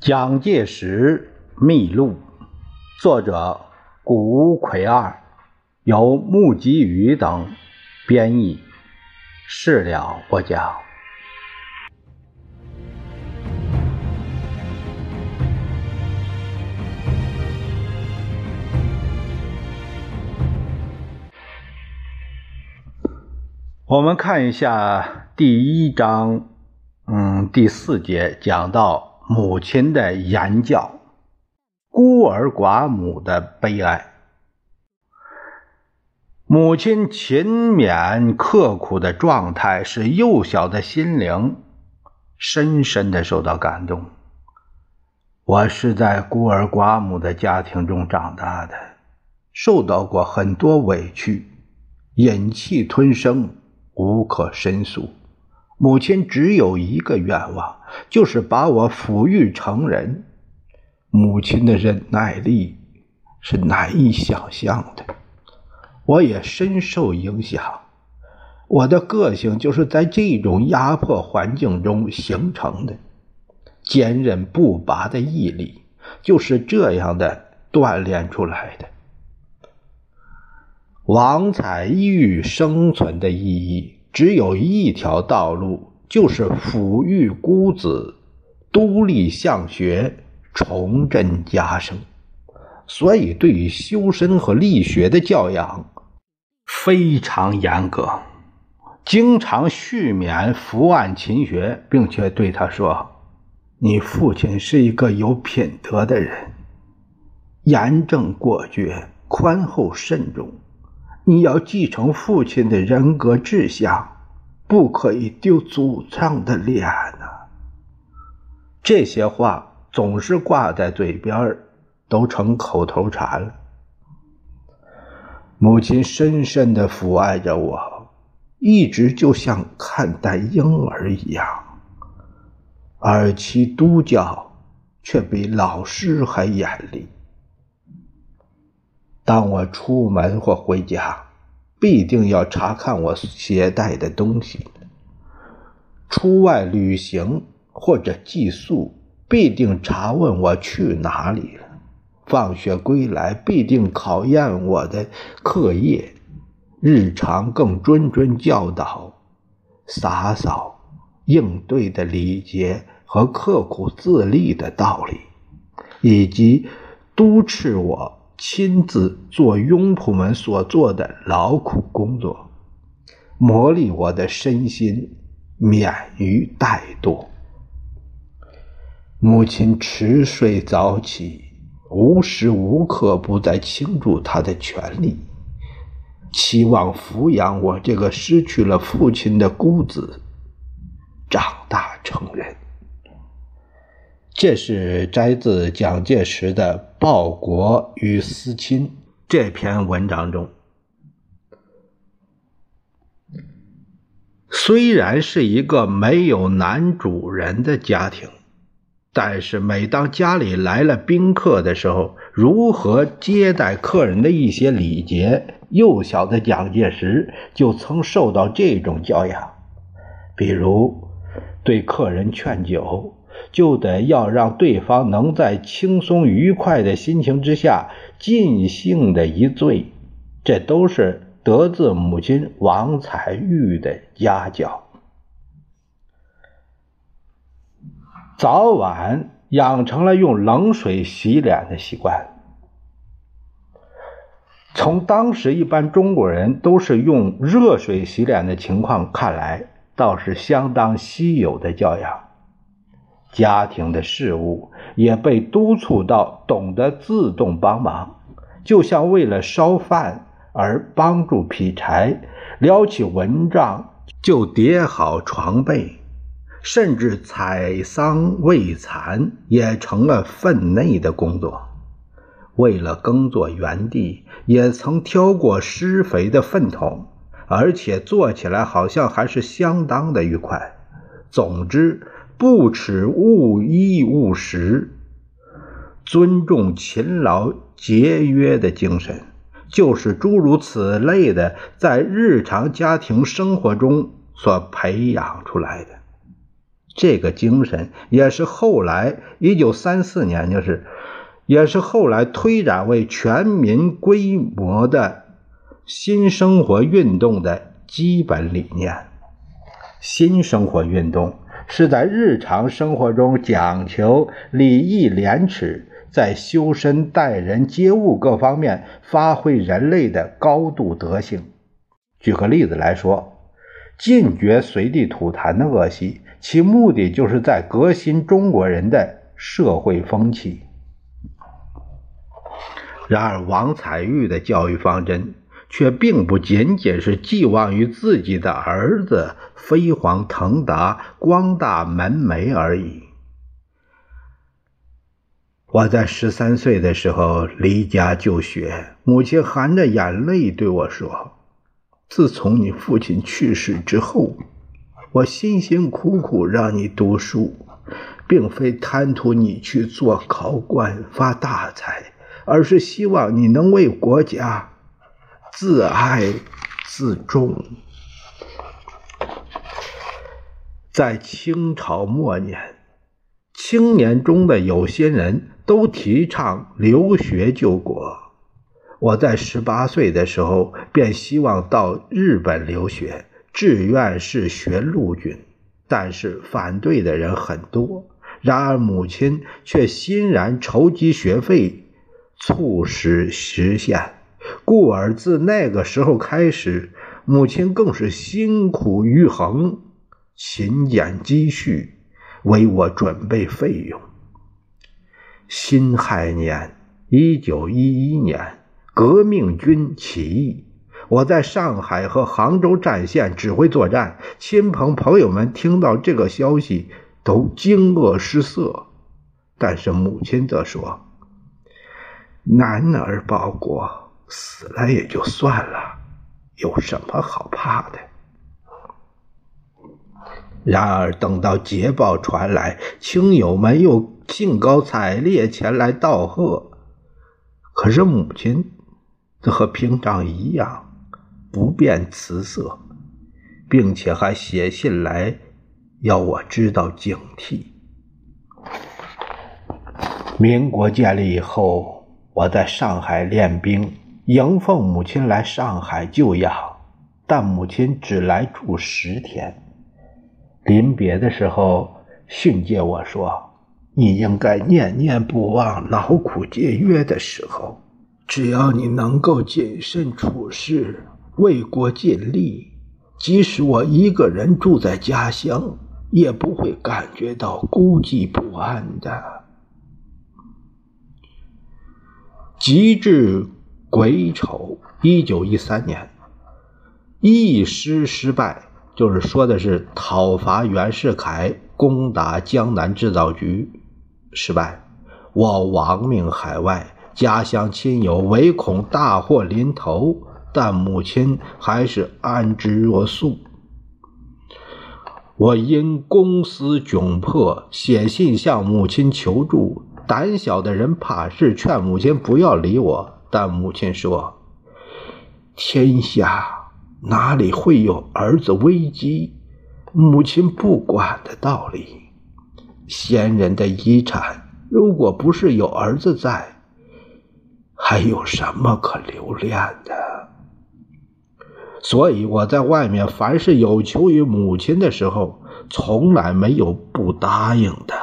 蒋介石秘录，作者谷奎二，由木吉宇等编译。事了不讲。我们看一下第一章，嗯，第四节讲到。母亲的言教，孤儿寡母的悲哀。母亲勤勉刻苦的状态，使幼小的心灵深深的受到感动。我是在孤儿寡母的家庭中长大的，受到过很多委屈，忍气吞声，无可申诉。母亲只有一个愿望，就是把我抚育成人。母亲的忍耐力是难以想象的，我也深受影响。我的个性就是在这种压迫环境中形成的，坚韧不拔的毅力就是这样的锻炼出来的。王彩玉生存的意义。只有一条道路，就是抚育孤子，独立向学，重振家声。所以，对于修身和立学的教养非常严格，经常续勉伏案勤学，并且对他说：“你父亲是一个有品德的人，严正果决，宽厚慎重。”你要继承父亲的人格志向，不可以丢祖上的脸呐！这些话总是挂在嘴边都成口头禅了。母亲深深的抚爱着我，一直就像看待婴儿一样，而其督教却比老师还严厉。当我出门或回家，必定要查看我携带的东西；出外旅行或者寄宿，必定查问我去哪里了；放学归来，必定考验我的课业；日常更谆谆教导洒扫应对的礼节和刻苦自立的道理，以及督斥我。亲自做佣仆们所做的劳苦工作，磨砺我的身心，免于怠惰。母亲迟睡早起，无时无刻不在倾注她的全力，期望抚养我这个失去了父亲的孤子长大成人。这是摘自蒋介石的《报国与思亲》这篇文章中。虽然是一个没有男主人的家庭，但是每当家里来了宾客的时候，如何接待客人的一些礼节，幼小的蒋介石就曾受到这种教养，比如对客人劝酒。就得要让对方能在轻松愉快的心情之下尽兴的一醉，这都是得自母亲王彩玉的家教。早晚养成了用冷水洗脸的习惯。从当时一般中国人都是用热水洗脸的情况看来，倒是相当稀有的教养。家庭的事务也被督促到懂得自动帮忙，就像为了烧饭而帮助劈柴，撩起蚊帐就叠好床被，甚至采桑喂蚕也成了分内的工作。为了耕作园地，也曾挑过施肥的粪桶，而且做起来好像还是相当的愉快。总之。不耻勿衣勿食，尊重勤劳节约的精神，就是诸如此类的，在日常家庭生活中所培养出来的。这个精神也是后来一九三四年，就是也是后来推展为全民规模的新生活运动的基本理念。新生活运动是在日常生活中讲求礼义廉耻，在修身待人接物各方面发挥人类的高度德性。举个例子来说。禁绝随地吐痰的恶习，其目的就是在革新中国人的社会风气。然而，王彩玉的教育方针却并不仅仅是寄望于自己的儿子飞黄腾达、光大门楣而已。我在十三岁的时候离家就学，母亲含着眼泪对我说。自从你父亲去世之后，我辛辛苦苦让你读书，并非贪图你去做考官发大财，而是希望你能为国家自爱自重。在清朝末年，青年中的有些人都提倡留学救国。我在十八岁的时候便希望到日本留学，志愿是学陆军，但是反对的人很多。然而母亲却欣然筹集学费，促使实现。故而自那个时候开始，母亲更是辛苦于恒，勤俭积蓄，为我准备费用。辛亥年，一九一一年。革命军起义，我在上海和杭州战线指挥作战。亲朋朋友们听到这个消息都惊愕失色，但是母亲则说：“男儿报国，死了也就算了，有什么好怕的？”然而等到捷报传来，亲友们又兴高采烈前来道贺，可是母亲。则和平常一样，不变辞色，并且还写信来要我知道警惕。民国建立以后，我在上海练兵，迎奉母亲来上海救养，但母亲只来住十天。临别的时候，训诫我说：“你应该念念不忘劳苦节约的时候。”只要你能够谨慎处事，为国尽力，即使我一个人住在家乡，也不会感觉到孤寂不安的。极至癸丑，一九一三年，义师失败，就是说的是讨伐袁世凯、攻打江南制造局失败，我亡命海外。家乡亲友唯恐大祸临头，但母亲还是安之若素。我因公私窘迫，写信向母亲求助。胆小的人怕事，劝母亲不要理我。但母亲说：“天下哪里会有儿子危机，母亲不管的道理？先人的遗产，如果不是有儿子在。”还有什么可留恋的？所以我在外面，凡是有求于母亲的时候，从来没有不答应的。